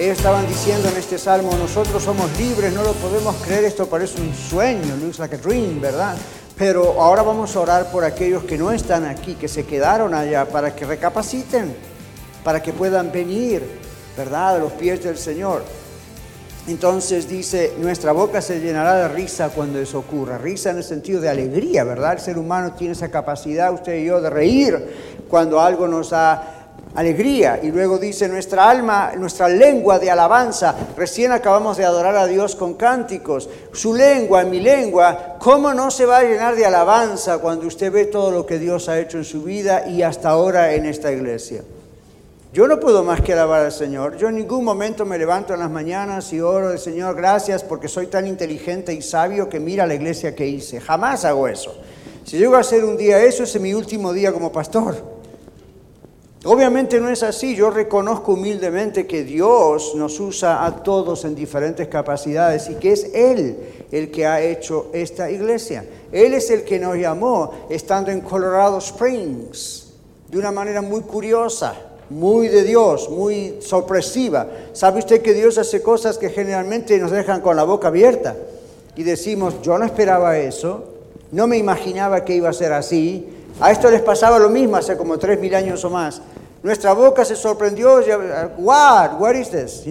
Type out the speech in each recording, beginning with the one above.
Ellos estaban diciendo en este salmo, nosotros somos libres, no lo podemos creer, esto parece un sueño, looks like a dream, ¿verdad? Pero ahora vamos a orar por aquellos que no están aquí, que se quedaron allá, para que recapaciten, para que puedan venir, ¿verdad?, a los pies del Señor. Entonces dice, nuestra boca se llenará de risa cuando eso ocurra. Risa en el sentido de alegría, ¿verdad? El ser humano tiene esa capacidad, usted y yo, de reír cuando algo nos da alegría. Y luego dice, nuestra alma, nuestra lengua de alabanza, recién acabamos de adorar a Dios con cánticos. Su lengua, mi lengua, ¿cómo no se va a llenar de alabanza cuando usted ve todo lo que Dios ha hecho en su vida y hasta ahora en esta iglesia? Yo no puedo más que alabar al Señor. Yo en ningún momento me levanto en las mañanas y oro al Señor, gracias porque soy tan inteligente y sabio que mira la iglesia que hice. Jamás hago eso. Si llego a hacer un día eso, es mi último día como pastor. Obviamente no es así, yo reconozco humildemente que Dios nos usa a todos en diferentes capacidades y que es Él el que ha hecho esta iglesia. Él es el que nos llamó estando en Colorado Springs de una manera muy curiosa, muy de Dios, muy sorpresiva. ¿Sabe usted que Dios hace cosas que generalmente nos dejan con la boca abierta? Y decimos, yo no esperaba eso, no me imaginaba que iba a ser así, a esto les pasaba lo mismo hace como tres mil años o más. Nuestra boca se sorprendió, what, what is this?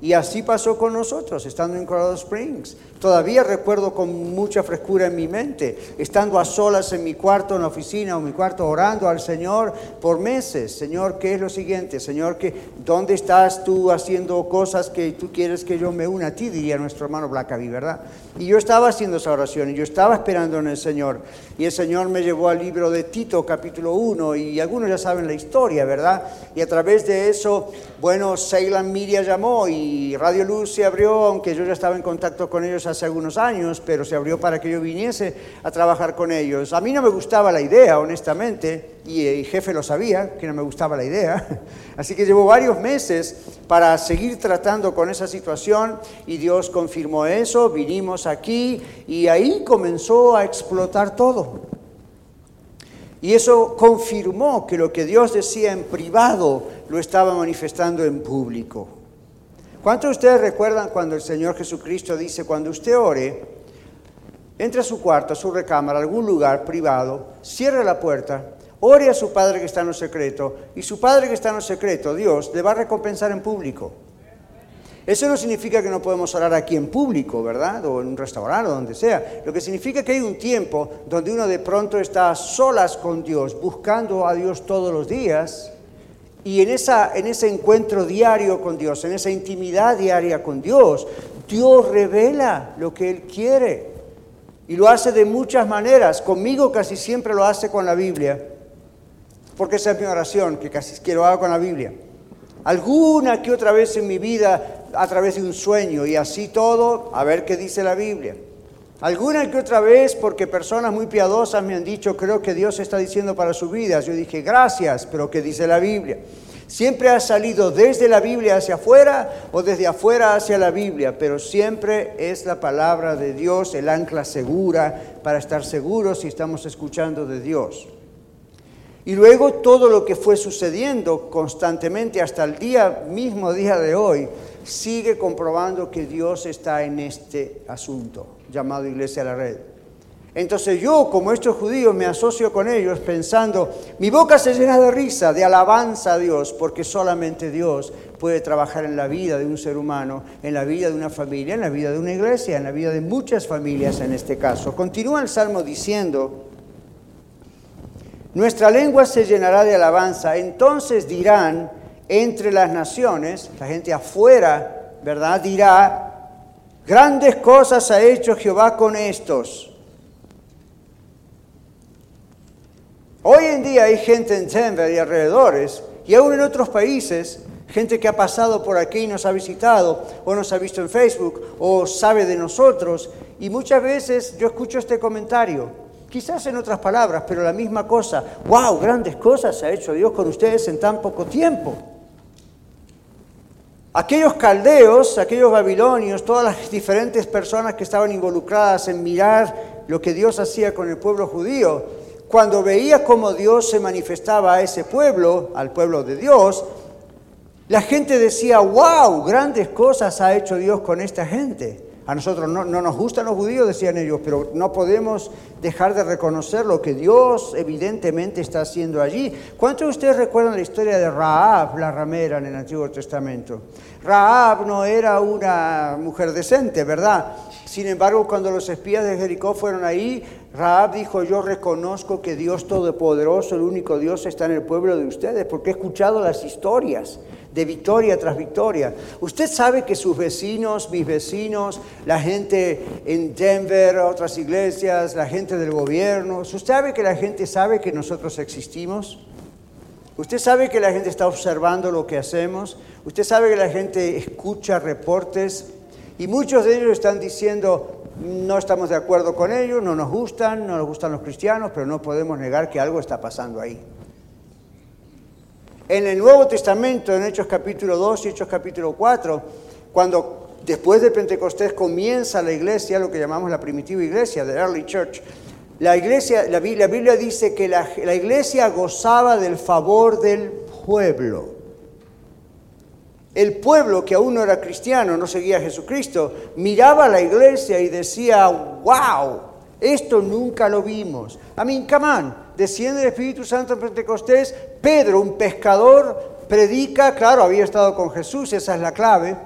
Y así pasó con nosotros, estando en Colorado Springs. Todavía recuerdo con mucha frescura en mi mente, estando a solas en mi cuarto, en la oficina o en mi cuarto, orando al Señor por meses. Señor, ¿qué es lo siguiente? Señor, ¿dónde estás tú haciendo cosas que tú quieres que yo me una a ti? Diría nuestro hermano Blackaby, ¿verdad? Y yo estaba haciendo esa oración y yo estaba esperando en el Señor. Y el Señor me llevó al libro de Tito, capítulo 1, y algunos ya saben la historia, ¿verdad? Y a través de eso, bueno, Ceylan Media llamó y Radio Luz se abrió, aunque yo ya estaba en contacto con ellos hace algunos años, pero se abrió para que yo viniese a trabajar con ellos. A mí no me gustaba la idea, honestamente, y el jefe lo sabía, que no me gustaba la idea. Así que llevo varios meses para seguir tratando con esa situación y Dios confirmó eso, vinimos aquí y ahí comenzó a explotar todo. Y eso confirmó que lo que Dios decía en privado lo estaba manifestando en público. ¿Cuántos de ustedes recuerdan cuando el Señor Jesucristo dice, cuando usted ore, entre a su cuarto, a su recámara, a algún lugar privado, cierre la puerta, ore a su Padre que está en lo secreto, y su Padre que está en lo secreto, Dios, le va a recompensar en público. Eso no significa que no podemos orar aquí en público, ¿verdad? O en un restaurante o donde sea. Lo que significa que hay un tiempo donde uno de pronto está a solas con Dios, buscando a Dios todos los días, y en, esa, en ese encuentro diario con Dios, en esa intimidad diaria con Dios, Dios revela lo que Él quiere. Y lo hace de muchas maneras. Conmigo casi siempre lo hace con la Biblia. Porque esa es mi oración, que casi que lo haga con la Biblia. Alguna que otra vez en mi vida a través de un sueño y así todo, a ver qué dice la Biblia. Alguna que otra vez, porque personas muy piadosas me han dicho, creo que Dios está diciendo para su vida. Yo dije, gracias, pero ¿qué dice la Biblia? Siempre ha salido desde la Biblia hacia afuera o desde afuera hacia la Biblia, pero siempre es la palabra de Dios el ancla segura para estar seguros si estamos escuchando de Dios. Y luego todo lo que fue sucediendo constantemente hasta el día mismo día de hoy sigue comprobando que Dios está en este asunto llamado Iglesia a la Red. Entonces yo, como estos judíos, me asocio con ellos pensando, mi boca se llena de risa, de alabanza a Dios, porque solamente Dios puede trabajar en la vida de un ser humano, en la vida de una familia, en la vida de una iglesia, en la vida de muchas familias en este caso. Continúa el Salmo diciendo, nuestra lengua se llenará de alabanza, entonces dirán, entre las naciones, la gente afuera, ¿verdad? Dirá, grandes cosas ha hecho Jehová con estos. Hoy en día hay gente en Denver y alrededores, y aún en otros países, gente que ha pasado por aquí y nos ha visitado, o nos ha visto en Facebook, o sabe de nosotros. Y muchas veces yo escucho este comentario, quizás en otras palabras, pero la misma cosa. ¡Wow! Grandes cosas ha hecho Dios con ustedes en tan poco tiempo. Aquellos caldeos, aquellos babilonios, todas las diferentes personas que estaban involucradas en mirar lo que Dios hacía con el pueblo judío, cuando veía cómo Dios se manifestaba a ese pueblo, al pueblo de Dios, la gente decía, wow, grandes cosas ha hecho Dios con esta gente. A nosotros no, nos gustan los judíos, decían ellos, pero no podemos dejar de reconocer lo que Dios evidentemente está haciendo allí. ¿Cuántos de ustedes recuerdan la historia de Raab, la ramera, en el Antiguo Testamento? Raab no era una mujer decente, ¿verdad? Sin embargo, cuando los espías de Jericó fueron ahí, Raab dijo, yo reconozco que Dios Todopoderoso, el único Dios, está en el pueblo de ustedes, porque he escuchado las historias de victoria tras victoria. Usted sabe que sus vecinos, mis vecinos, la gente en Denver, otras iglesias, la gente del gobierno, ¿usted sabe que la gente sabe que nosotros existimos? Usted sabe que la gente está observando lo que hacemos. Usted sabe que la gente escucha reportes y muchos de ellos están diciendo, no estamos de acuerdo con ellos, no nos gustan, no nos gustan los cristianos, pero no podemos negar que algo está pasando ahí. En el Nuevo Testamento, en Hechos capítulo 2 y Hechos capítulo 4, cuando después de Pentecostés comienza la iglesia, lo que llamamos la primitiva iglesia, the early church, la, iglesia, la, Biblia, dice que la, la iglesia gozaba del favor del pueblo. El pueblo que aún no era cristiano, no seguía a Jesucristo, miraba a la iglesia y decía, wow, esto nunca lo vimos. A mí, camán, desciende el Espíritu Santo en Pentecostés, Pedro, un pescador, predica, claro, había estado con Jesús, esa es la clave,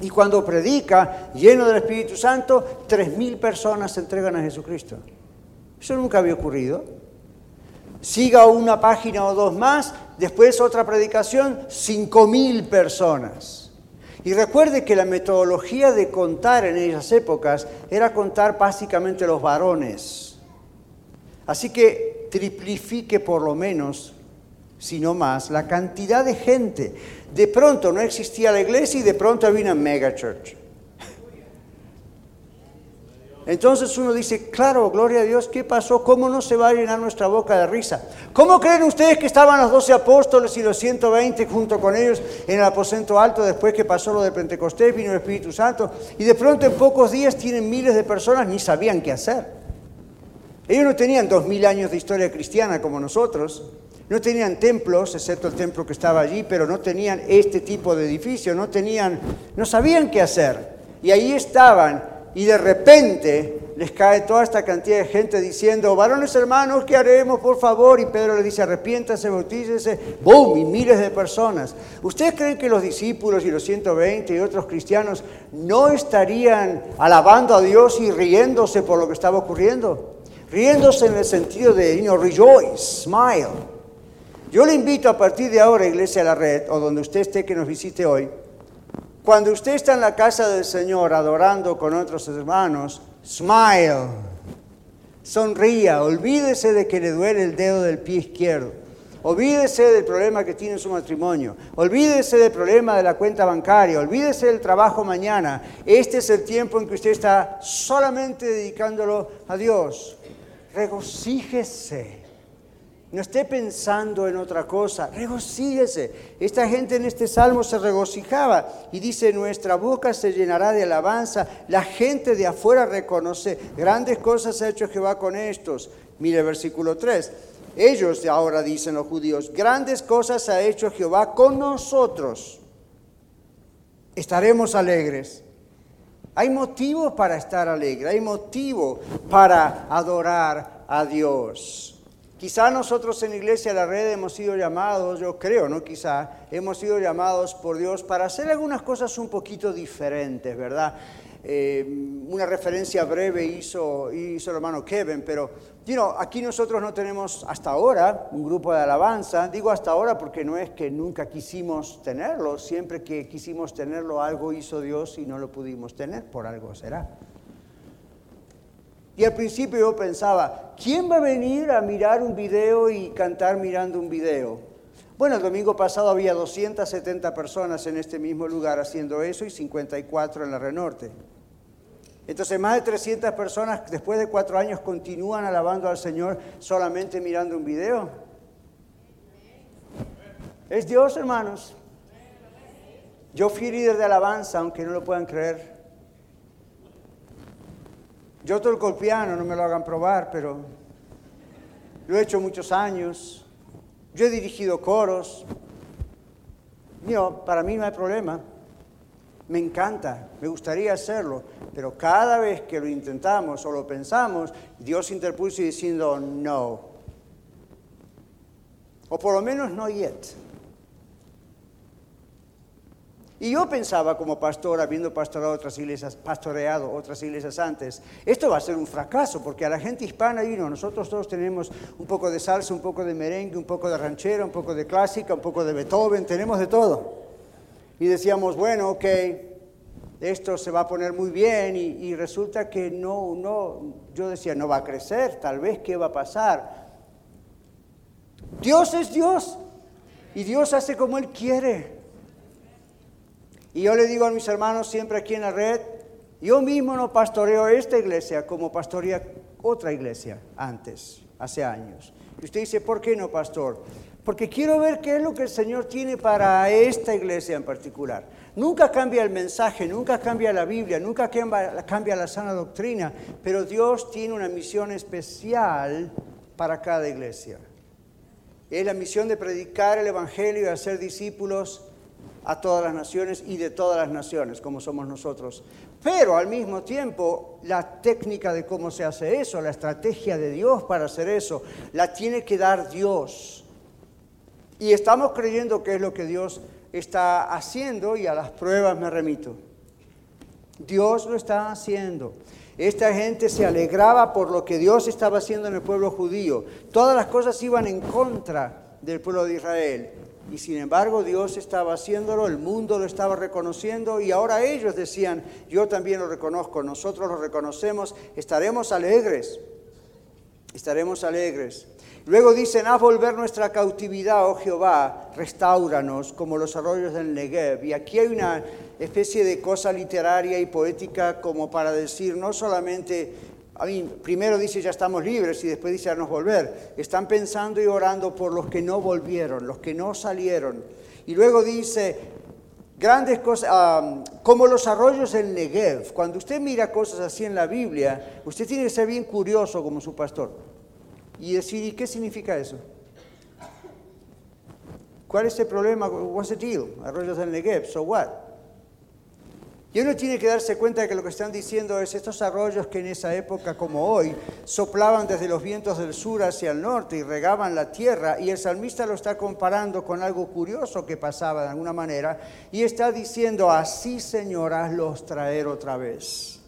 y cuando predica, lleno del Espíritu Santo, tres mil personas se entregan a Jesucristo. Eso nunca había ocurrido. Siga una página o dos más, después otra predicación, cinco mil personas. Y recuerde que la metodología de contar en esas épocas era contar básicamente los varones. Así que triplifique por lo menos, si no más, la cantidad de gente. De pronto no existía la iglesia y de pronto había una mega church. Entonces uno dice, claro, gloria a Dios, ¿qué pasó? ¿Cómo no se va a llenar nuestra boca de risa? ¿Cómo creen ustedes que estaban los doce apóstoles y los 120 junto con ellos en el aposento alto después que pasó lo de Pentecostés, vino el Espíritu Santo? Y de pronto en pocos días tienen miles de personas, ni sabían qué hacer. Ellos no tenían dos mil años de historia cristiana como nosotros, no tenían templos, excepto el templo que estaba allí, pero no tenían este tipo de edificio, no tenían, no sabían qué hacer. Y ahí estaban, y de repente les cae toda esta cantidad de gente diciendo, varones hermanos, ¿qué haremos, por favor? Y Pedro le dice, arrepiéntase, bautícese, ¡boom! Y miles de personas. ¿Ustedes creen que los discípulos y los 120 y otros cristianos no estarían alabando a Dios y riéndose por lo que estaba ocurriendo? riéndose en el sentido de, you know, rejoice, smile. Yo le invito a partir de ahora, Iglesia de la Red, o donde usted esté que nos visite hoy, cuando usted está en la casa del Señor adorando con otros hermanos, smile, sonría, olvídese de que le duele el dedo del pie izquierdo, olvídese del problema que tiene en su matrimonio, olvídese del problema de la cuenta bancaria, olvídese del trabajo mañana. Este es el tiempo en que usted está solamente dedicándolo a Dios regocíjese. No esté pensando en otra cosa, regocíjese. Esta gente en este salmo se regocijaba y dice, nuestra boca se llenará de alabanza. La gente de afuera reconoce, grandes cosas ha hecho Jehová con estos. Mire versículo 3. Ellos ahora dicen los judíos, grandes cosas ha hecho Jehová con nosotros. Estaremos alegres. Hay motivo para estar alegre, hay motivo para adorar a Dios. Quizá nosotros en Iglesia de la Red hemos sido llamados, yo creo, no quizá, hemos sido llamados por Dios para hacer algunas cosas un poquito diferentes, ¿verdad? Eh, una referencia breve hizo, hizo el hermano Kevin, pero aquí nosotros no tenemos hasta ahora un grupo de alabanza. Digo hasta ahora porque no es que nunca quisimos tenerlo, siempre que quisimos tenerlo algo hizo Dios y no lo pudimos tener, por algo será. Y al principio yo pensaba, ¿quién va a venir a mirar un video y cantar mirando un video? Bueno, el domingo pasado había 270 personas en este mismo lugar haciendo eso y 54 en la Renorte. Entonces más de 300 personas después de cuatro años continúan alabando al Señor solamente mirando un video. Es Dios, hermanos. Yo fui líder de alabanza, aunque no lo puedan creer. Yo toco el piano, no me lo hagan probar, pero lo he hecho muchos años. Yo he dirigido coros. para mí no hay problema. Me encanta, me gustaría hacerlo, pero cada vez que lo intentamos o lo pensamos, Dios interpuso diciendo no. O por lo menos no yet. Y yo pensaba como pastor, habiendo pastoreado otras iglesias, pastoreado otras iglesias antes, esto va a ser un fracaso, porque a la gente hispana, y no, nosotros todos tenemos un poco de salsa, un poco de merengue, un poco de ranchera, un poco de clásica, un poco de Beethoven, tenemos de todo. Y decíamos, bueno, ok, esto se va a poner muy bien, y, y resulta que no, no, yo decía, no va a crecer, tal vez, ¿qué va a pasar? Dios es Dios, y Dios hace como Él quiere. Y yo le digo a mis hermanos siempre aquí en la red, yo mismo no pastoreo esta iglesia como pastorea otra iglesia antes, hace años. Y usted dice, ¿por qué no, pastor? Porque quiero ver qué es lo que el Señor tiene para esta iglesia en particular. Nunca cambia el mensaje, nunca cambia la Biblia, nunca cambia la sana doctrina, pero Dios tiene una misión especial para cada iglesia. Es la misión de predicar el Evangelio y hacer discípulos a todas las naciones y de todas las naciones, como somos nosotros. Pero al mismo tiempo, la técnica de cómo se hace eso, la estrategia de Dios para hacer eso, la tiene que dar Dios. Y estamos creyendo que es lo que Dios está haciendo y a las pruebas me remito. Dios lo está haciendo. Esta gente se alegraba por lo que Dios estaba haciendo en el pueblo judío. Todas las cosas iban en contra del pueblo de Israel. Y sin embargo Dios estaba haciéndolo, el mundo lo estaba reconociendo y ahora ellos decían, yo también lo reconozco, nosotros lo reconocemos, estaremos alegres, estaremos alegres. Luego dicen, a volver nuestra cautividad, oh Jehová, restauranos como los arroyos del Negev. Y aquí hay una especie de cosa literaria y poética como para decir, no solamente primero dice ya estamos libres y después dice nos volver. Están pensando y orando por los que no volvieron, los que no salieron. Y luego dice grandes cosas, como los arroyos del Negev. Cuando usted mira cosas así en la Biblia, usted tiene que ser bien curioso como su pastor y decir, ¿y qué significa eso? ¿Cuál es el problema? What's the deal? Arroyos del Negev, so what? Y uno tiene que darse cuenta de que lo que están diciendo es estos arroyos que en esa época como hoy soplaban desde los vientos del sur hacia el norte y regaban la tierra y el salmista lo está comparando con algo curioso que pasaba de alguna manera y está diciendo así Señor los traer otra vez.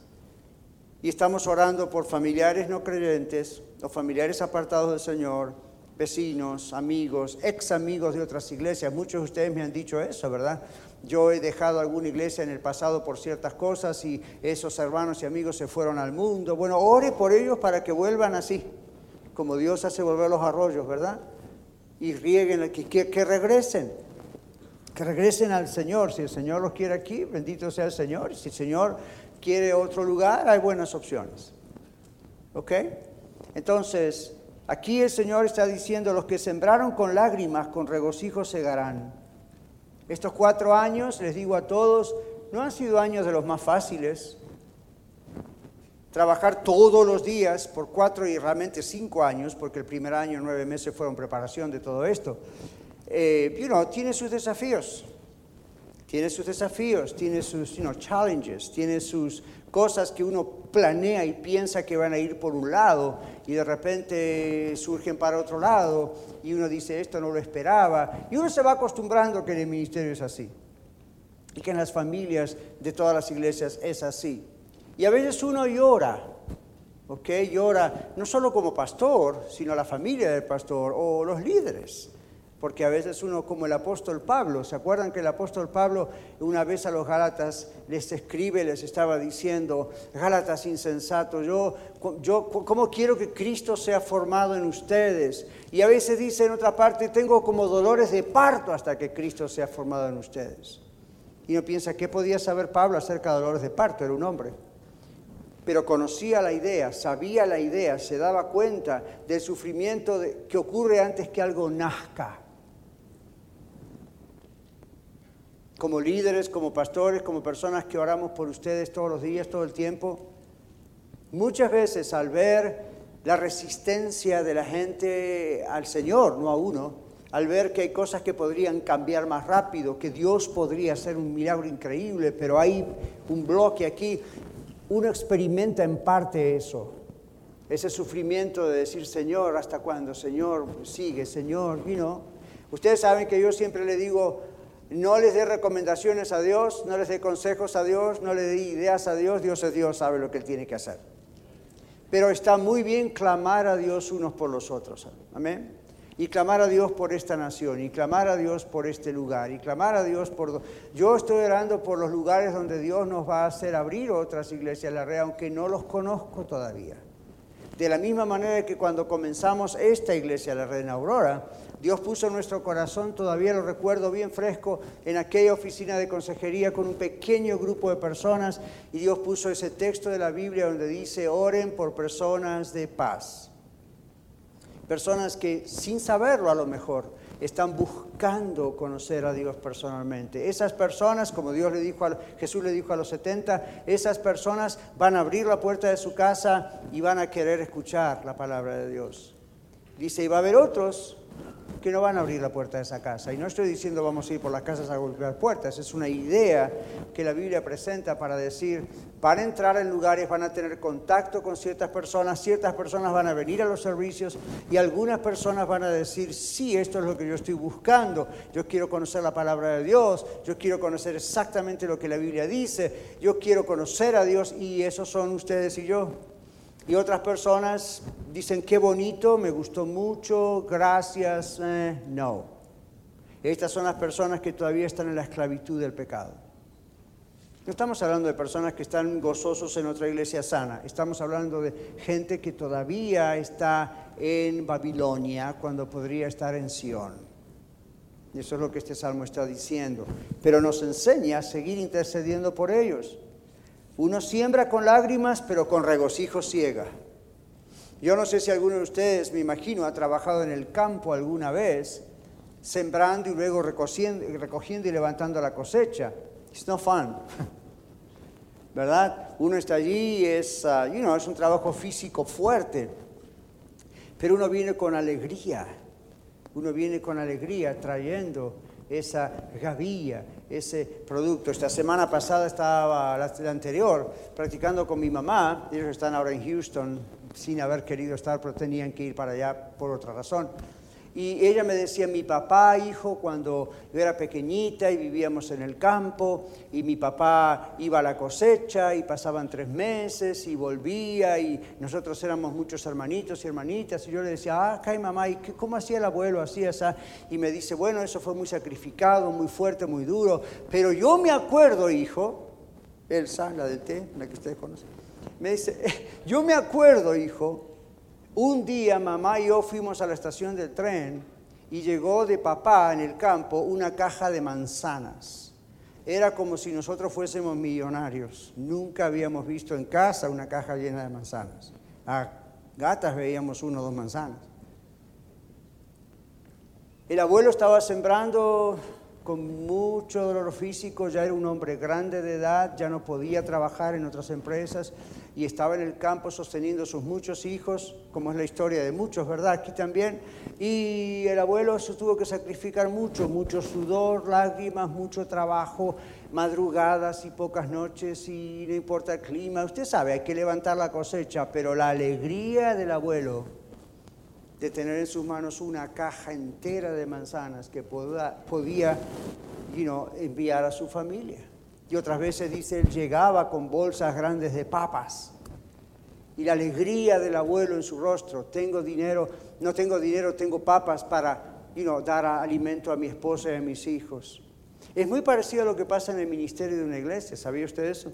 Y estamos orando por familiares no creyentes o familiares apartados del Señor, vecinos, amigos, ex amigos de otras iglesias. Muchos de ustedes me han dicho eso, ¿verdad? Yo he dejado alguna iglesia en el pasado por ciertas cosas y esos hermanos y amigos se fueron al mundo. Bueno, ore por ellos para que vuelvan así, como Dios hace volver los arroyos, ¿verdad? Y rieguen, que, que, regresen, que regresen al Señor. Si el Señor los quiere aquí, bendito sea el Señor. Si el Señor quiere otro lugar, hay buenas opciones. ¿Ok? Entonces, aquí el Señor está diciendo, los que sembraron con lágrimas, con regocijo segarán. Estos cuatro años, les digo a todos, no han sido años de los más fáciles. Trabajar todos los días por cuatro y realmente cinco años, porque el primer año, nueve meses fueron preparación de todo esto, eh, you tiene sus desafíos. Tiene sus desafíos, tiene sus you challenges, tiene sus cosas que uno planea y piensa que van a ir por un lado y de repente surgen para otro lado y uno dice esto no lo esperaba y uno se va acostumbrando que en el ministerio es así y que en las familias de todas las iglesias es así. Y a veces uno llora, ¿ok? Llora no solo como pastor, sino la familia del pastor o los líderes porque a veces uno, como el apóstol Pablo, ¿se acuerdan que el apóstol Pablo una vez a los Gálatas les escribe, les estaba diciendo, Gálatas insensatos, yo, yo, ¿cómo quiero que Cristo sea formado en ustedes? Y a veces dice en otra parte, tengo como dolores de parto hasta que Cristo sea formado en ustedes. Y uno piensa, ¿qué podía saber Pablo acerca de dolores de parto? Era un hombre pero conocía la idea, sabía la idea, se daba cuenta del sufrimiento que ocurre antes que algo nazca. Como líderes, como pastores, como personas que oramos por ustedes todos los días, todo el tiempo, muchas veces al ver la resistencia de la gente al Señor, no a uno, al ver que hay cosas que podrían cambiar más rápido, que Dios podría hacer un milagro increíble, pero hay un bloque aquí, uno experimenta en parte eso, ese sufrimiento de decir, Señor, ¿hasta cuándo? Señor, sigue, Señor, y no. Ustedes saben que yo siempre le digo, no les dé recomendaciones a Dios, no les dé consejos a Dios, no le dé ideas a Dios, Dios es Dios, sabe lo que Él tiene que hacer. Pero está muy bien clamar a Dios unos por los otros, amén. Y clamar a Dios por esta nación, y clamar a Dios por este lugar, y clamar a Dios por... Yo estoy orando por los lugares donde Dios nos va a hacer abrir otras iglesias la red, aunque no los conozco todavía. De la misma manera que cuando comenzamos esta iglesia, la red en Aurora, Dios puso en nuestro corazón, todavía lo recuerdo bien fresco, en aquella oficina de consejería con un pequeño grupo de personas y Dios puso ese texto de la Biblia donde dice, oren por personas de paz. Personas que sin saberlo a lo mejor están buscando conocer a Dios personalmente. Esas personas, como Dios le dijo a, Jesús le dijo a los 70, esas personas van a abrir la puerta de su casa y van a querer escuchar la palabra de Dios. Dice, y va a haber otros que no van a abrir la puerta de esa casa. Y no estoy diciendo vamos a ir por las casas a golpear puertas, es una idea que la Biblia presenta para decir, van a entrar en lugares, van a tener contacto con ciertas personas, ciertas personas van a venir a los servicios y algunas personas van a decir, sí, esto es lo que yo estoy buscando, yo quiero conocer la palabra de Dios, yo quiero conocer exactamente lo que la Biblia dice, yo quiero conocer a Dios y esos son ustedes y yo. Y otras personas dicen, qué bonito, me gustó mucho, gracias, eh, no. Estas son las personas que todavía están en la esclavitud del pecado. No estamos hablando de personas que están gozosos en otra iglesia sana, estamos hablando de gente que todavía está en Babilonia cuando podría estar en Sión. Eso es lo que este salmo está diciendo. Pero nos enseña a seguir intercediendo por ellos. Uno siembra con lágrimas, pero con regocijo ciega. Yo no sé si alguno de ustedes, me imagino, ha trabajado en el campo alguna vez, sembrando y luego recogiendo, y levantando la cosecha. It's no fun. ¿Verdad? Uno está allí, es, uh, you know, es un trabajo físico fuerte, pero uno viene con alegría. Uno viene con alegría trayendo esa gavilla, ese producto. Esta semana pasada estaba, la, anterior, practicando con mi mamá, ellos están ahora en Houston sin haber querido estar, pero tenían que ir para allá por otra razón. Y ella me decía, mi papá, hijo, cuando yo era pequeñita y vivíamos en el campo, y mi papá iba a la cosecha y pasaban tres meses y volvía, y nosotros éramos muchos hermanitos y hermanitas, y yo le decía, ah, acá mamá, ¿y cómo hacía el abuelo? Hacía esa. Y me dice, bueno, eso fue muy sacrificado, muy fuerte, muy duro, pero yo me acuerdo, hijo, Elsa, la del té, la que ustedes conocen, me dice, yo me acuerdo, hijo, un día mamá y yo fuimos a la estación del tren y llegó de papá en el campo una caja de manzanas. Era como si nosotros fuésemos millonarios. Nunca habíamos visto en casa una caja llena de manzanas. A gatas veíamos uno o dos manzanas. El abuelo estaba sembrando con mucho dolor físico, ya era un hombre grande de edad, ya no podía trabajar en otras empresas y estaba en el campo sosteniendo sus muchos hijos, como es la historia de muchos, ¿verdad? Aquí también. Y el abuelo se tuvo que sacrificar mucho, mucho sudor, lágrimas, mucho trabajo, madrugadas y pocas noches y no importa el clima. Usted sabe, hay que levantar la cosecha, pero la alegría del abuelo de tener en sus manos una caja entera de manzanas que podía enviar a su familia. Y otras veces dice, él llegaba con bolsas grandes de papas. Y la alegría del abuelo en su rostro, tengo dinero, no tengo dinero, tengo papas para dar alimento a mi esposa y a mis hijos. Es muy parecido a lo que pasa en el ministerio de una iglesia, ¿sabía usted eso?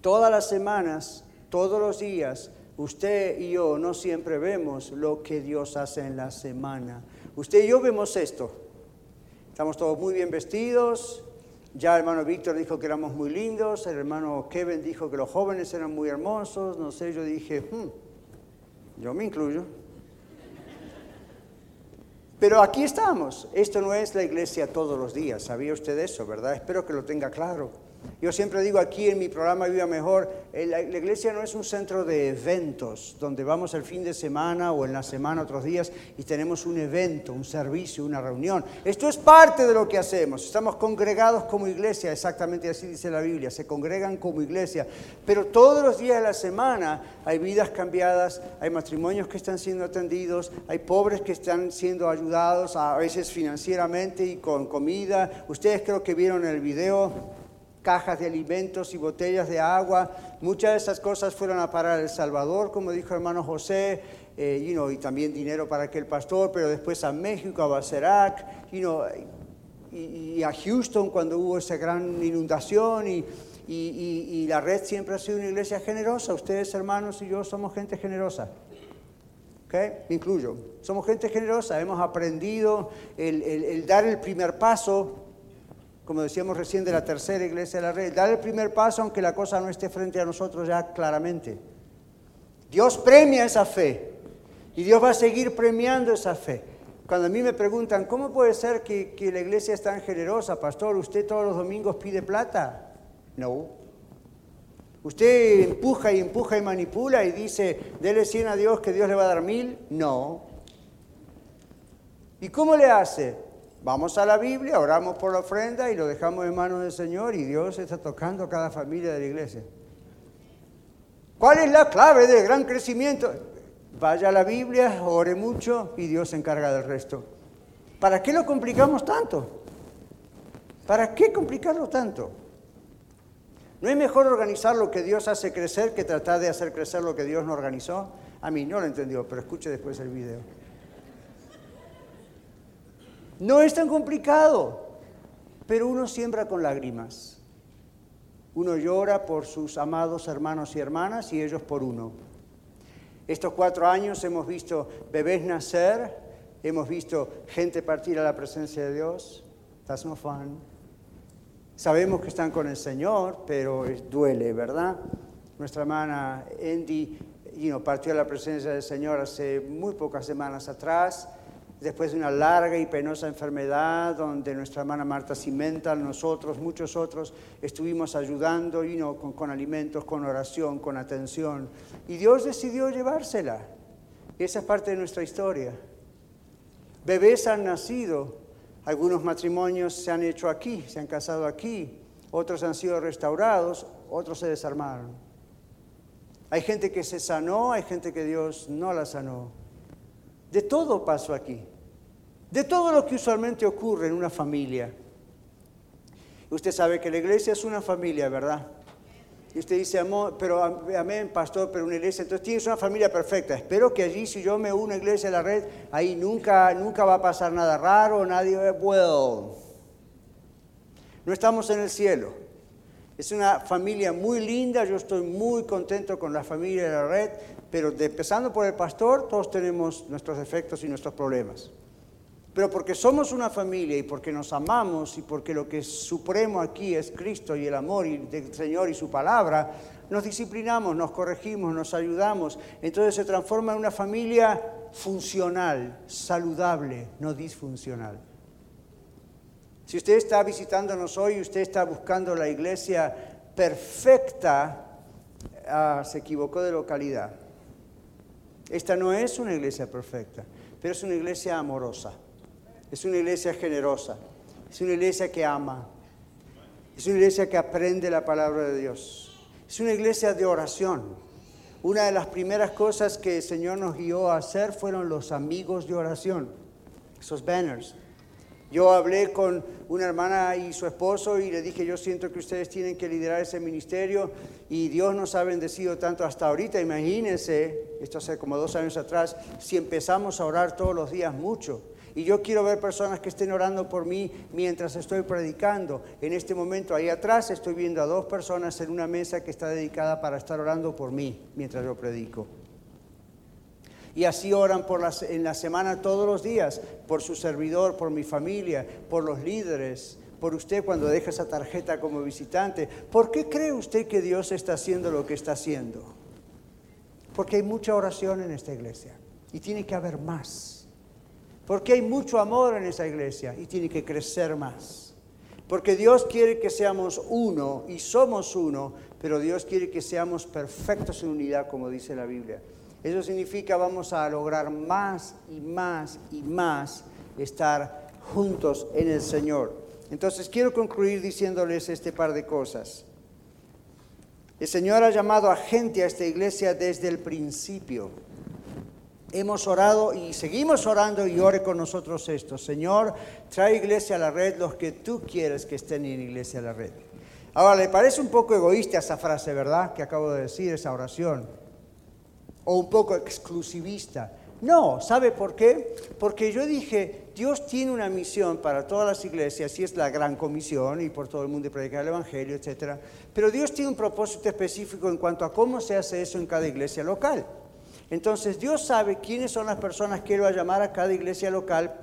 Todas las semanas, todos los días, usted y yo no siempre vemos lo que Dios hace en la semana. Usted y yo vemos esto. Estamos todos muy bien vestidos. Ya el hermano Víctor dijo que éramos muy lindos. El hermano Kevin dijo que los jóvenes eran muy hermosos. No sé, yo dije, hmm, yo me incluyo. Pero aquí estamos. Esto no es la iglesia todos los días. ¿Sabía usted eso, verdad? Espero que lo tenga claro. Yo siempre digo aquí en mi programa Viva Mejor, eh, la, iglesia no es un centro de eventos donde vamos el fin de semana o en la semana otros días y tenemos un evento, un servicio, una reunión. Esto es parte de lo que hacemos. Estamos congregados como iglesia, exactamente así dice la Biblia, se congregan como iglesia. Pero todos los días de la semana hay vidas cambiadas, hay matrimonios que están siendo atendidos, hay pobres que están siendo ayudados, a veces financieramente y con comida. Ustedes creo que vieron el video cajas de alimentos y botellas de agua. Muchas de esas cosas fueron a parar El Salvador, como dijo hermano José, eh, y también dinero para aquel pastor, pero después a México, a Bacerac, y, a Houston cuando hubo esa gran inundación. Y, y, la red siempre ha sido una iglesia generosa. Ustedes, hermanos, y yo somos gente generosa. ¿Okay? Me incluyo. Somos gente generosa. Hemos aprendido el dar el primer paso como decíamos recién, de la tercera iglesia de la red. Dar el primer paso aunque la cosa no esté frente a nosotros ya claramente. Dios premia esa fe y Dios va a seguir premiando esa fe. Cuando a mí me preguntan, ¿cómo puede ser que, la iglesia es tan generosa, pastor? ¿Usted todos los domingos pide plata? No. ¿Usted empuja y empuja y manipula y dice, dele 100 a Dios que Dios le va a dar mil? No. ¿Y cómo le hace? Vamos a la Biblia, oramos por la ofrenda y lo dejamos en manos del Señor y Dios está tocando a cada familia de la iglesia. ¿Cuál es la clave del gran crecimiento? Vaya a la Biblia, ore mucho y Dios se encarga del resto. ¿Para qué lo complicamos tanto? ¿Para qué complicarlo tanto? ¿No es mejor organizar lo que Dios hace crecer que tratar de hacer crecer lo que Dios no organizó? A mí no lo entendió, pero escuche después el video. No es tan complicado, pero uno siembra con lágrimas. Uno llora por sus amados hermanos y hermanas y ellos por uno. Estos cuatro años hemos visto bebés nacer, hemos visto gente partir a la presencia de Dios. That's no fun. Sabemos que están con el Señor, pero duele, ¿verdad? Nuestra hermana Andy partió a la presencia del Señor hace muy pocas semanas atrás después de una larga y penosa enfermedad donde nuestra hermana Marta Cimental, nosotros, muchos otros, estuvimos ayudando y con, con, alimentos, con oración, con atención. Y Dios decidió llevársela. Esa es parte de nuestra historia. Bebés han nacido, algunos matrimonios se han hecho aquí, se han casado aquí, otros han sido restaurados, otros se desarmaron. Hay gente que se sanó, hay gente que Dios no la sanó. De todo pasó aquí de todo lo que usualmente ocurre en una familia. Usted sabe que la iglesia es una familia, ¿verdad? Y usted dice, amor, pero amén, pastor, pero una iglesia, entonces tienes una familia perfecta. Espero que allí, si yo me uno a iglesia a la red, ahí nunca, nunca va a pasar nada raro, nadie, well. No estamos en el cielo. Es una familia muy linda, yo estoy muy contento con la familia de la red, pero empezando por el pastor, todos tenemos nuestros defectos y nuestros problemas. Pero porque somos una familia y porque nos amamos y porque lo que es supremo aquí es Cristo y el amor del Señor y su palabra, nos disciplinamos, nos corregimos, nos ayudamos. Entonces se transforma en una familia funcional, saludable, no disfuncional. Si usted está visitándonos hoy, usted está buscando la iglesia perfecta, ah, se equivocó de localidad. Esta no es una iglesia perfecta, pero es una iglesia amorosa. Es una iglesia generosa. Es una iglesia que ama. Es una iglesia que aprende la palabra de Dios. Es una iglesia de oración. Una de las primeras cosas que el Señor nos guió a hacer fueron los amigos de oración, esos banners. Yo hablé con una hermana y su esposo y le dije, yo siento que ustedes tienen que liderar ese ministerio y Dios nos ha bendecido tanto hasta ahorita. Imagínense, esto hace como dos años atrás, si empezamos a orar todos los días mucho Y yo quiero ver personas que estén orando por mí mientras estoy predicando. En este momento ahí atrás estoy viendo a dos personas en una mesa que está dedicada para estar orando por mí mientras yo predico. Y así oran por las, en la semana todos los días, por su servidor, por mi familia, por los líderes, por usted cuando deja esa tarjeta como visitante. ¿Por qué cree usted que Dios está haciendo lo que está haciendo? Porque hay mucha oración en esta iglesia y tiene que haber más. Porque hay mucho amor en esa iglesia y tiene que crecer más. Porque Dios quiere que seamos uno y somos uno, pero Dios quiere que seamos perfectos en unidad, como dice la Biblia. Eso significa vamos a lograr más y más y más estar juntos en el Señor. Entonces quiero concluir diciéndoles este par de cosas. El Señor ha llamado a gente a esta iglesia desde el principio. Hemos orado y seguimos orando y ore con nosotros esto. Señor, trae iglesia a la red los que tú quieres que estén en iglesia a la red. Ahora, le parece un poco egoísta esa frase, ¿verdad? Que acabo de decir, esa oración. O un poco exclusivista. No, ¿sabe por qué? Porque yo dije, Dios tiene una misión para todas las iglesias, y es la gran comisión, y por todo el mundo predicar el Evangelio, etc. Pero Dios tiene un propósito específico en cuanto a cómo se hace eso en cada iglesia local. Entonces Dios sabe quiénes son las personas que Él va a llamar a cada iglesia local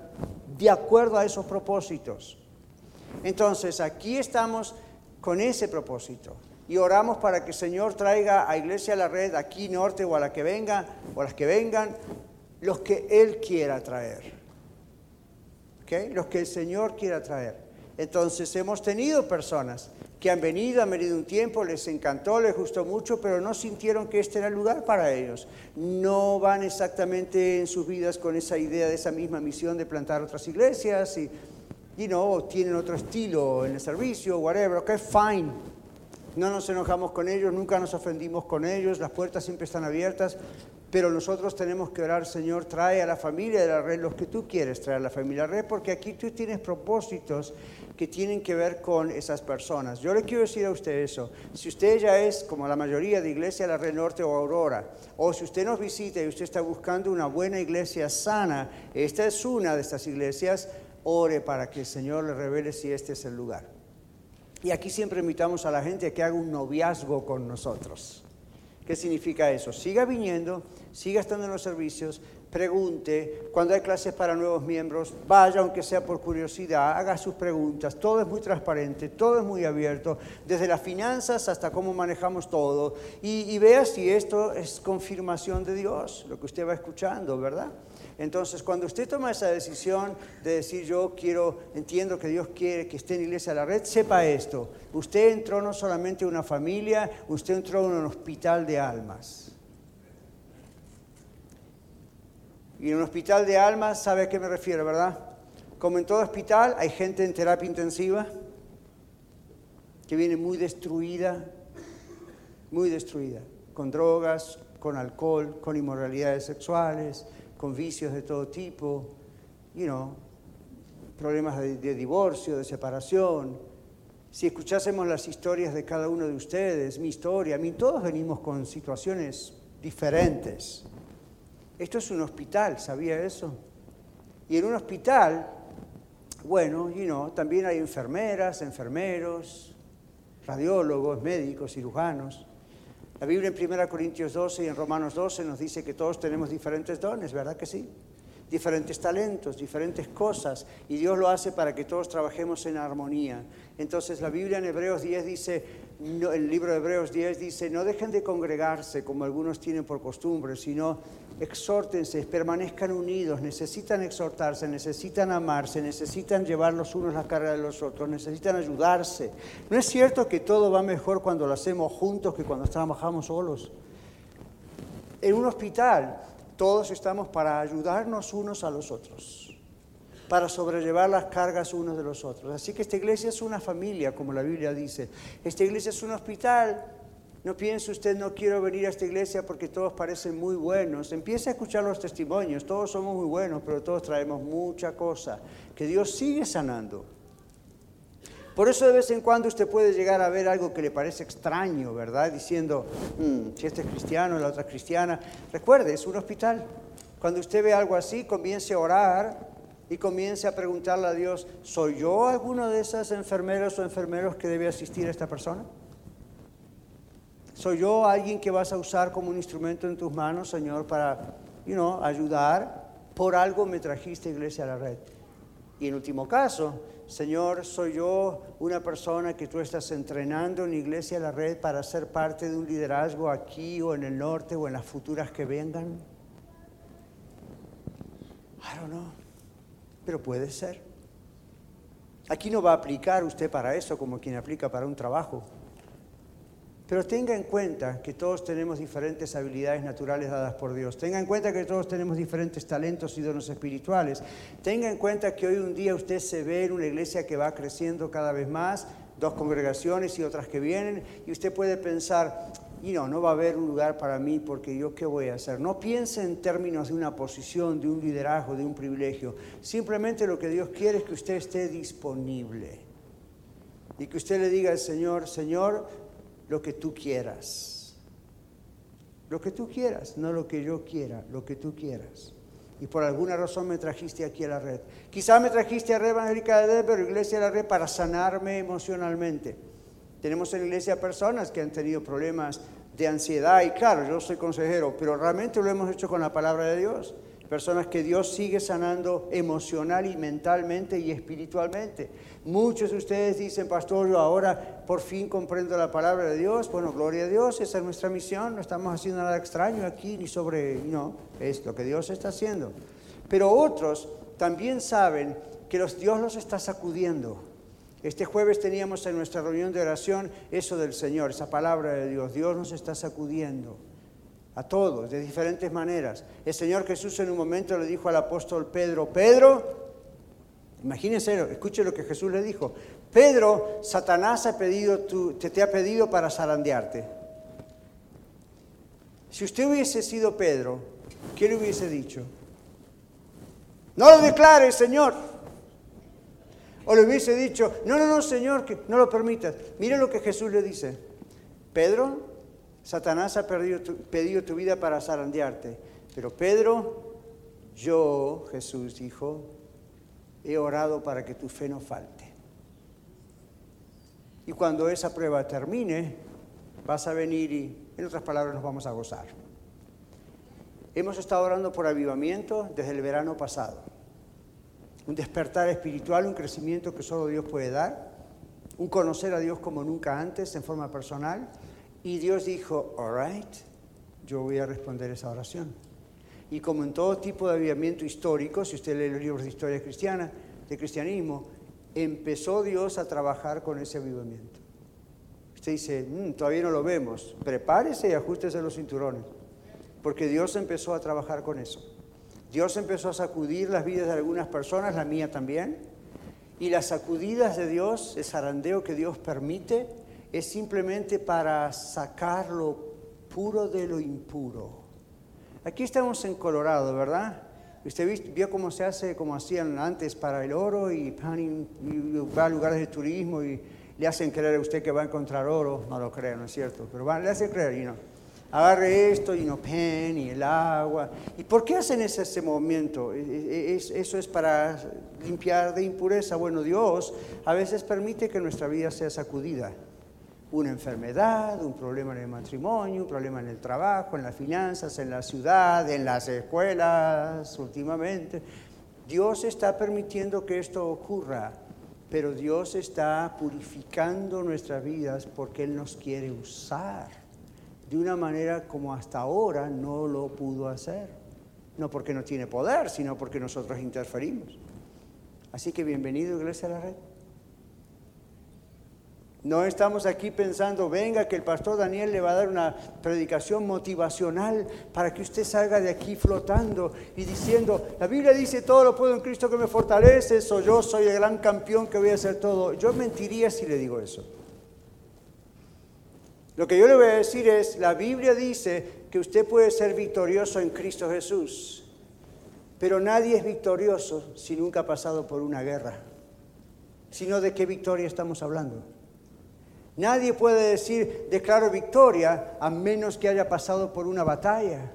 de acuerdo a esos propósitos. Entonces aquí estamos con ese propósito y oramos para que el Señor traiga a Iglesia la Red aquí norte o a la que venga o a las que vengan los que Él quiera traer. ¿Ok? Los que el Señor quiera traer. Entonces hemos tenido personas que han venido, han venido un tiempo, les encantó, les gustó mucho, pero no sintieron que este era el lugar para ellos. No van exactamente en sus vidas con esa idea de esa misma misión de plantar otras iglesias y, you know, tienen otro estilo en el servicio, whatever, ok, fine. No nos enojamos con ellos, nunca nos ofendimos con ellos, las puertas siempre están abiertas, pero nosotros tenemos que orar, Señor, trae a la familia de la red los que tú quieres traer a la familia red, porque aquí tú tienes propósitos que tienen que ver con esas personas. Yo le quiero decir a usted eso. Si usted ya es, como la mayoría de Iglesia de la Red Norte o Aurora, o si usted nos visita y usted está buscando una buena iglesia sana, esta es una de estas iglesias, ore para que el Señor le revele si este es el lugar. Y aquí siempre invitamos a la gente a que haga un noviazgo con nosotros. ¿Qué significa eso? Siga viniendo, siga estando en los servicios, pregunte, cuando hay clases para nuevos miembros, vaya aunque sea por curiosidad, haga sus preguntas, todo es muy transparente, todo es muy abierto, desde las finanzas hasta cómo manejamos todo, y, vea si esto es confirmación de Dios, lo que usted va escuchando, ¿verdad? Entonces, cuando usted toma esa decisión de decir yo quiero, entiendo que Dios quiere que esté en Iglesia de la Red, sepa esto, usted entró no solamente en una familia, usted entró en un hospital de almas. Y en un hospital de almas, ¿sabe a qué me refiero, verdad? Como en todo hospital, hay gente en terapia intensiva que viene muy destruida, muy destruida, con drogas, con alcohol, con inmoralidades sexuales, con vicios de todo tipo, you know, problemas de, de divorcio, de separación. Si escuchásemos las historias de cada uno de ustedes, mi historia, a mí todos venimos con situaciones diferentes. Esto es un hospital, ¿sabía eso? Y en un hospital, bueno, you know, también hay enfermeras, enfermeros, radiólogos, médicos, cirujanos. La Biblia en 1 Corintios 12 y en Romanos 12 nos dice que todos tenemos diferentes dones, ¿verdad que sí? Diferentes talentos, diferentes cosas, y Dios lo hace para que todos trabajemos en armonía. Entonces la Biblia en Hebreos 10 dice, el libro de Hebreos 10 dice, no dejen de congregarse como algunos tienen por costumbre, sino exhórtense, permanezcan unidos, necesitan exhortarse, necesitan amarse, necesitan llevar los unos la carga de los otros, necesitan ayudarse. ¿No es cierto que todo va mejor cuando lo hacemos juntos que cuando trabajamos solos? En un hospital todos estamos para ayudarnos unos a los otros, para sobrellevar las cargas unos de los otros. Así que esta iglesia es una familia, como la Biblia dice. Esta iglesia es un hospital no piense usted, no quiero venir a esta iglesia porque todos parecen muy buenos. Empiece a escuchar los testimonios. Todos somos muy buenos, pero todos traemos mucha cosa que Dios sigue sanando. Por eso de vez en cuando usted puede llegar a ver algo que le parece extraño, ¿verdad? Diciendo, mm, si este es cristiano, la otra es cristiana. Recuerde, es un hospital. Cuando usted ve algo así, comience a orar y comience a preguntarle a Dios, ¿soy yo alguno de esas enfermeras o enfermeros que debe asistir a esta persona? ¿Soy yo alguien que vas a usar como un instrumento en tus manos, Señor, para you ayudar? Por algo me trajiste, iglesia, a la red. Y en último caso, Señor, soy yo una persona que tú estás entrenando en Iglesia de la Red para ser parte de un liderazgo aquí o en el norte o en las futuras que vengan. I don't know, pero puede ser. Aquí no va a aplicar usted para eso como quien aplica para un trabajo. Pero tenga en cuenta que todos tenemos diferentes habilidades naturales dadas por Dios. Tenga en cuenta que todos tenemos diferentes talentos y dones espirituales. Tenga en cuenta que hoy un día usted se ve en una iglesia que va creciendo cada vez más, dos congregaciones y otras que vienen, y usted puede pensar, y no, no va a haber un lugar para mí porque yo qué voy a hacer. No piense en términos de una posición, de un liderazgo, de un privilegio. Simplemente lo que Dios quiere es que usted esté disponible. Y que usted le diga al Señor, Señor, lo que tú quieras. Lo que tú quieras, no lo que yo quiera, lo que tú quieras. Y por alguna razón me trajiste aquí a la red. Quizá me trajiste a Red Evangélica de Denver, Iglesia de la Red, para sanarme emocionalmente. Tenemos en la iglesia personas que han tenido problemas de ansiedad y claro, yo soy consejero, pero realmente lo hemos hecho con la palabra de Dios personas que Dios sigue sanando emocional y mentalmente y espiritualmente. Muchos de ustedes dicen, pastor, yo ahora por fin comprendo la palabra de Dios. Bueno, gloria a Dios, esa es nuestra misión, no estamos haciendo nada extraño aquí ni sobre, no, es lo que Dios está haciendo. Pero otros también saben que los, Dios los está sacudiendo. Este jueves teníamos en nuestra reunión de oración eso del Señor, esa palabra de Dios. Dios nos está sacudiendo a todos, de diferentes maneras. El Señor Jesús en un momento le dijo al apóstol Pedro, Pedro, imagínense, escuche lo que Jesús le dijo, Pedro, Satanás ha pedido te, te ha pedido para zarandearte. Si usted hubiese sido Pedro, ¿qué le hubiese dicho? No lo declare, Señor. O le hubiese dicho, no, no, no, Señor, que no lo permitas. Mire lo que Jesús le dice. Pedro, Satanás ha pedido tu vida para zarandearte. Pero Pedro, yo, Jesús dijo, he orado para que tu fe no falte. Y cuando esa prueba termine, vas a venir y, en otras palabras, nos vamos a gozar. Hemos estado orando por avivamiento desde el verano pasado. Un despertar espiritual, un crecimiento que solo Dios puede dar, un conocer a Dios como nunca antes en forma personal y Dios dijo, all right, yo voy a responder esa oración. Y como en todo tipo de avivamiento histórico, si usted lee los libros de historia cristiana, de cristianismo, empezó Dios a trabajar con ese avivamiento. Usted dice, mm, todavía no lo vemos, prepárese y ajustese los cinturones, porque Dios empezó a trabajar con eso. Dios empezó a sacudir las vidas de algunas personas, la mía también, y las sacudidas de Dios, el zarandeo que Dios permite, es simplemente para sacar lo puro de lo impuro. Aquí estamos en Colorado, ¿verdad? Usted vio cómo se hace, como hacían antes para el oro y, va a lugares de turismo y le hacen creer a usted que va a encontrar oro. No lo creo, ¿no es cierto? Pero le hacen creer y no. Agarre esto y no pen y el agua. ¿Y por qué hacen ese, ese movimiento? E, e, eso es para limpiar de impureza. Bueno, Dios a veces permite que nuestra vida sea sacudida una enfermedad, un problema en el matrimonio, un problema en el trabajo, en las finanzas, en la ciudad, en las escuelas últimamente. Dios está permitiendo que esto ocurra, pero Dios está purificando nuestras vidas porque Él nos quiere usar de una manera como hasta ahora no lo pudo hacer. No porque no tiene poder, sino porque nosotros interferimos. Así que bienvenido, Iglesia a la Red. No estamos aquí pensando, venga, que el pastor Daniel le va a dar una predicación motivacional para que usted salga de aquí flotando y diciendo, la Biblia dice, todo lo puedo en Cristo que me fortalece, soy yo soy el gran campeón que voy a hacer todo. Yo mentiría si le digo eso. Lo que yo le voy a decir es, la Biblia dice que usted puede ser victorioso en Cristo Jesús, pero nadie es victorioso si nunca ha pasado por una guerra. Sino de qué victoria estamos hablando. Nadie puede decir declaro victoria a menos que haya pasado por una batalla.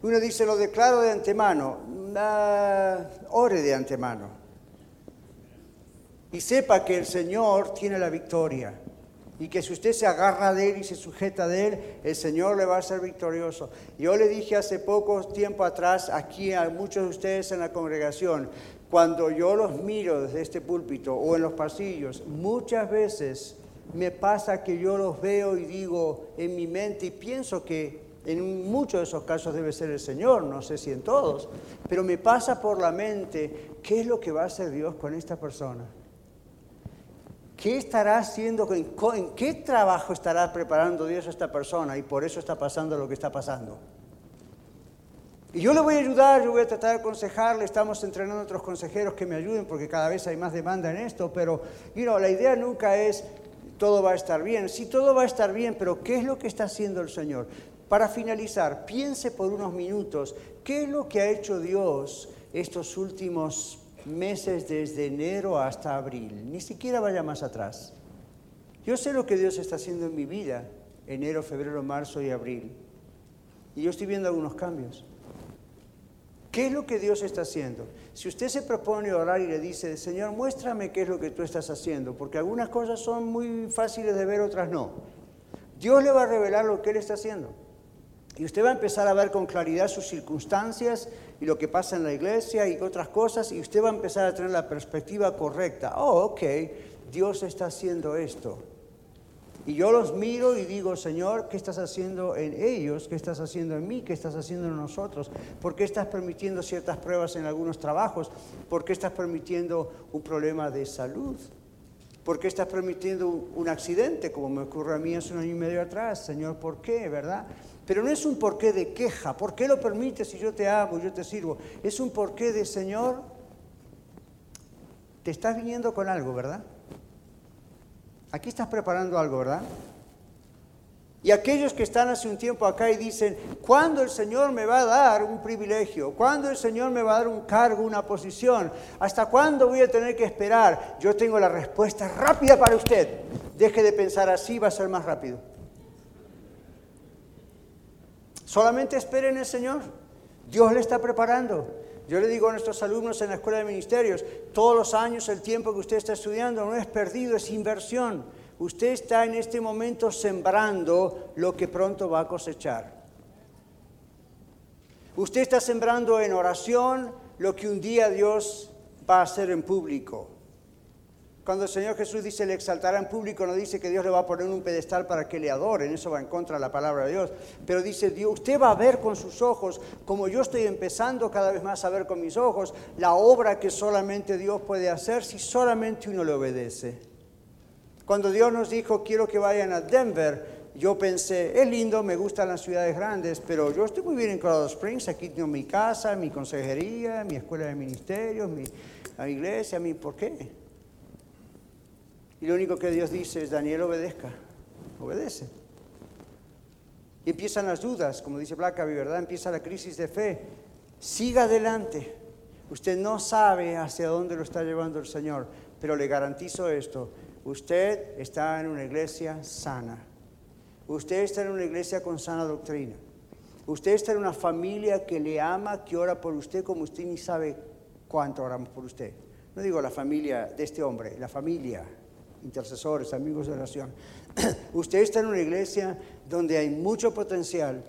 Uno dice lo declaro de antemano. ore de antemano. Y sepa que el Señor tiene la victoria. Y que si usted se agarra de Él y se sujeta de Él, el Señor le va a ser victorioso. Yo le dije hace poco tiempo atrás aquí a muchos de ustedes en la congregación, cuando yo los miro desde este púlpito o en los pasillos, muchas veces me pasa que yo los veo y digo en mi mente y pienso que en muchos de esos casos debe ser el Señor, no sé si en todos, pero me pasa por la mente qué es lo que va a hacer Dios con esta persona. ¿Qué estará haciendo? ¿En qué trabajo estará preparando Dios a esta persona? Y por eso está pasando lo que está pasando. Y yo le voy a ayudar, yo voy a tratar de aconsejarle, estamos entrenando a otros consejeros que me ayuden porque cada vez hay más demanda en esto, pero la idea nunca es todo va a estar bien. Sí, todo va a estar bien, pero ¿qué es lo que está haciendo el Señor? Para finalizar, piense por unos minutos, ¿qué es lo que ha hecho Dios estos últimos meses desde enero hasta abril? Ni siquiera vaya más atrás. Yo sé lo que Dios está haciendo en mi vida, enero, febrero, marzo y abril. Y yo estoy viendo algunos cambios. ¿Qué es lo que Dios está haciendo? Si usted se propone orar y le dice, Señor, muéstrame qué es lo que tú estás haciendo, porque algunas cosas son muy fáciles de ver, otras no. Dios le va a revelar lo que Él está haciendo. Y usted va a empezar a ver con claridad sus circunstancias y lo que pasa en la iglesia y otras cosas, y usted va a empezar a tener la perspectiva correcta. Oh, ok, Dios está haciendo esto. Y yo los miro y digo, Señor, ¿qué estás haciendo en ellos? ¿Qué estás haciendo en mí? ¿Qué estás haciendo en nosotros? ¿Por qué estás permitiendo ciertas pruebas en algunos trabajos? ¿Por qué estás permitiendo un problema de salud? ¿Por qué estás permitiendo un accidente como me ocurrió a mí hace un año y medio atrás? Señor, ¿por qué? ¿Verdad? Pero no es un porqué de queja. ¿Por qué lo permites si yo te amo, yo te sirvo? Es un porqué de Señor. Te estás viniendo con algo, ¿verdad? Aquí estás preparando algo, ¿verdad? Y aquellos que están hace un tiempo acá y dicen, ¿cuándo el Señor me va a dar un privilegio? ¿Cuándo el Señor me va a dar un cargo, una posición? ¿Hasta cuándo voy a tener que esperar? Yo tengo la respuesta rápida para usted. Deje de pensar así, va a ser más rápido. Solamente espere en el Señor. Dios le está preparando. Yo le digo a nuestros alumnos en la escuela de ministerios, todos los años el tiempo que usted está estudiando no es perdido, es inversión. Usted está en este momento sembrando lo que pronto va a cosechar. Usted está sembrando en oración lo que un día Dios va a hacer en público. Cuando el Señor Jesús dice le exaltará en público, no dice que Dios le va a poner un pedestal para que le adoren, eso va en contra de la palabra de Dios. Pero dice Dios, usted va a ver con sus ojos, como yo estoy empezando cada vez más a ver con mis ojos, la obra que solamente Dios puede hacer si solamente uno le obedece. Cuando Dios nos dijo, quiero que vayan a Denver, yo pensé, es lindo, me gustan las ciudades grandes, pero yo estoy muy bien en Colorado Springs, aquí tengo mi casa, mi consejería, mi escuela de ministerios, mi, iglesia, mi, ¿por qué? Y lo único que Dios dice es, Daniel, obedezca, obedece. Y empiezan las dudas, como dice Blackaby, ¿verdad? Empieza la crisis de fe. Siga adelante. Usted no sabe hacia dónde lo está llevando el Señor, pero le garantizo esto. Usted está en una iglesia sana. Usted está en una iglesia con sana doctrina. Usted está en una familia que le ama, que ora por usted como usted ni sabe cuánto oramos por usted. No digo la familia de este hombre, la familia intercesores, amigos de oración. Usted está en una iglesia donde hay mucho potencial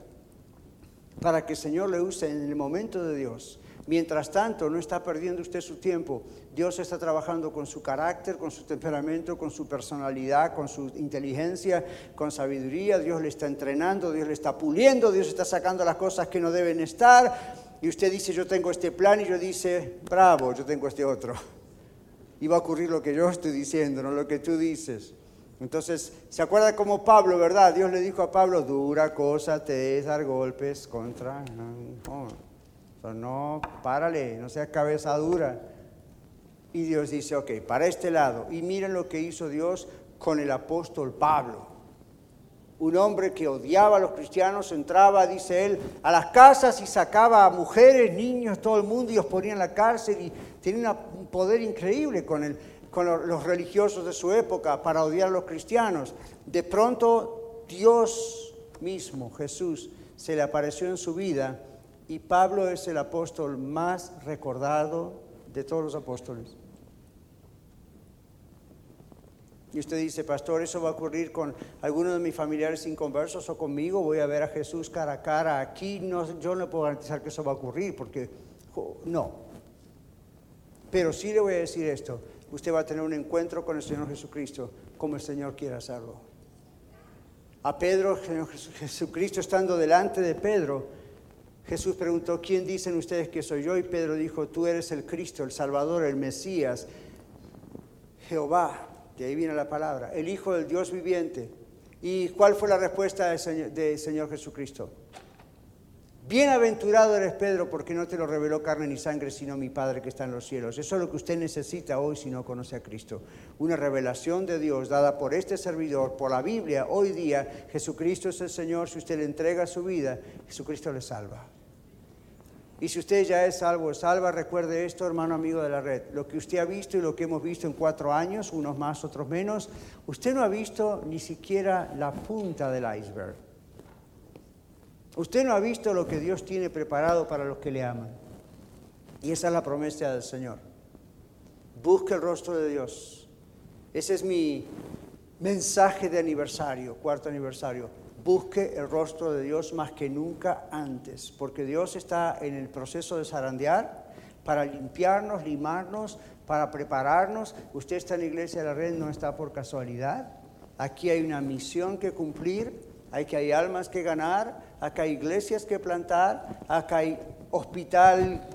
para que el Señor le use en el momento de Dios. Mientras tanto, no está perdiendo usted su tiempo. Dios está trabajando con su carácter, con su temperamento, con su personalidad, con su inteligencia, con sabiduría. Dios le está entrenando, Dios le está puliendo, Dios está sacando las cosas que no deben estar. Y usted dice, yo tengo este plan y yo dice, bravo, yo tengo este otro va a ocurrir lo que yo estoy diciendo, no lo que tú dices. Entonces, ¿se acuerda como Pablo, verdad? Dios le dijo a Pablo, dura cosa te es dar golpes contra... No, no, párale, no seas cabeza dura. Y Dios dice, ok, para este lado. Y miren lo que hizo Dios con el apóstol Pablo. Un hombre que odiaba a los cristianos entraba, dice él, a las casas y sacaba a mujeres, niños, todo el mundo y los ponía en la cárcel y tenía un poder increíble con, los religiosos de su época para odiar a los cristianos. De pronto Dios mismo, Jesús, se le apareció en su vida Y Pablo es el apóstol más recordado de todos los apóstoles. Y usted dice, pastor, ¿eso va a ocurrir con algunos de mis familiares inconversos o conmigo? Voy a ver a Jesús cara a cara. Aquí yo no puedo garantizar que eso va a ocurrir porque no. Pero sí le voy a decir esto. Usted va a tener un encuentro con el Señor Jesucristo como el Señor quiere hacerlo. A Pedro, Señor Jesucristo estando delante de Pedro, Jesús preguntó, ¿quién dicen ustedes que soy yo? Y Pedro dijo, tú eres el Cristo, el Salvador, el Mesías, Jehová de ahí viene la palabra, el Hijo del Dios viviente. ¿Y cuál fue la respuesta del Señor, Señor Jesucristo? Bienaventurado eres Pedro porque no te lo reveló carne ni sangre, sino mi Padre que está en los cielos. Eso es lo que usted necesita hoy si no conoce a Cristo. Una revelación de Dios dada por este servidor, por la Biblia. Hoy día Jesucristo es el Señor. Si usted le entrega su vida, Jesucristo le salva. Y si usted ya es salvo salva, recuerde esto, hermano amigo de la red. Lo que usted ha visto y lo que hemos visto en cuatro años, unos más, otros menos, usted no ha visto ni siquiera la punta del iceberg. Usted no ha visto lo que Dios tiene preparado para los que le aman. Y esa es la promesa del Señor. Busque el rostro de Dios. Ese es mi mensaje de aniversario, cuarto aniversario busque el rostro de Dios más que nunca antes, porque Dios está en el proceso de zarandear para limpiarnos, limarnos, para prepararnos. Usted está en la iglesia de la red, no está por casualidad. Aquí hay una misión que cumplir, hay que hay almas que ganar, acá hay iglesias que plantar, acá hay hospital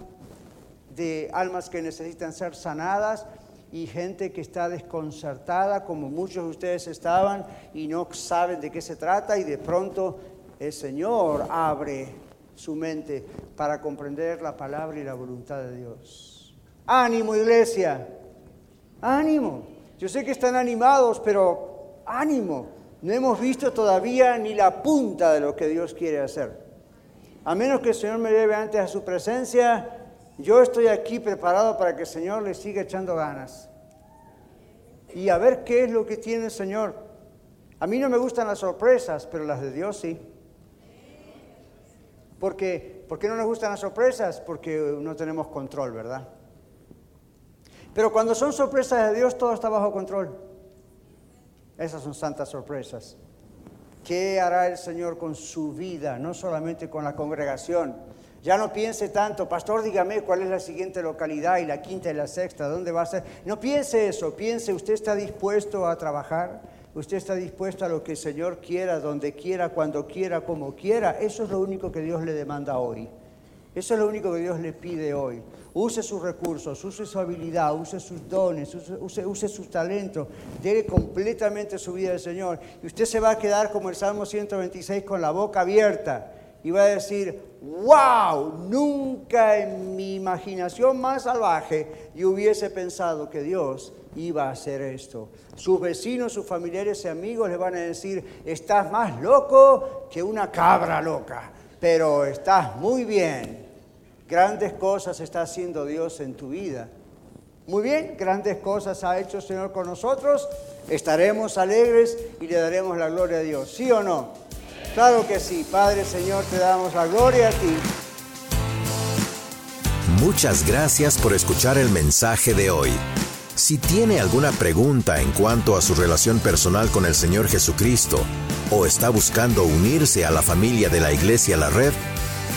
de almas que necesitan ser sanadas, y gente que está desconcertada, como muchos de ustedes estaban, y no saben de qué se trata, y de pronto el Señor abre su mente para comprender la palabra y la voluntad de Dios. Ánimo, iglesia, ánimo. Yo sé que están animados, pero ánimo. No hemos visto todavía ni la punta de lo que Dios quiere hacer. A menos que el Señor me lleve antes a su presencia, yo estoy aquí preparado para que el Señor le siga echando ganas. Y a ver qué es lo que tiene el Señor. A mí no me gustan las sorpresas, pero las de Dios sí. Porque, ¿Por qué no nos gustan las sorpresas? Porque no tenemos control, ¿verdad? Pero cuando son sorpresas de Dios, todo está bajo control. Esas son santas sorpresas. ¿Qué hará el Señor con su vida? No solamente con la congregación, ya no piense tanto, pastor, dígame cuál es la siguiente localidad y la quinta y la sexta, ¿dónde va a ser? No piense eso, piense, usted está dispuesto a trabajar, usted está dispuesto a lo que el Señor quiera, donde quiera, cuando quiera, como quiera. Eso es lo único que Dios le demanda hoy. Eso es lo único que Dios le pide hoy. Use sus recursos, use su habilidad, use sus dones, use, use, sus talentos, dé completamente su vida al Señor. Y usted se va a quedar como el Salmo 126 con la boca abierta y va a decir, wow, nunca en mi imaginación más salvaje yo hubiese pensado que Dios iba a hacer esto. Sus vecinos, sus familiares y amigos le van a decir, estás más loco que una cabra loca, pero estás muy bien. Grandes cosas está haciendo Dios en tu vida. Muy bien, grandes cosas ha hecho el Señor con nosotros. Estaremos alegres y le daremos la gloria a Dios. ¿Sí o no? Claro que sí, Padre Señor, te damos la gloria a ti. Muchas gracias por escuchar el mensaje de hoy. Si tiene alguna pregunta en cuanto a su relación personal con el Señor Jesucristo o está buscando unirse a la familia de la Iglesia La Red,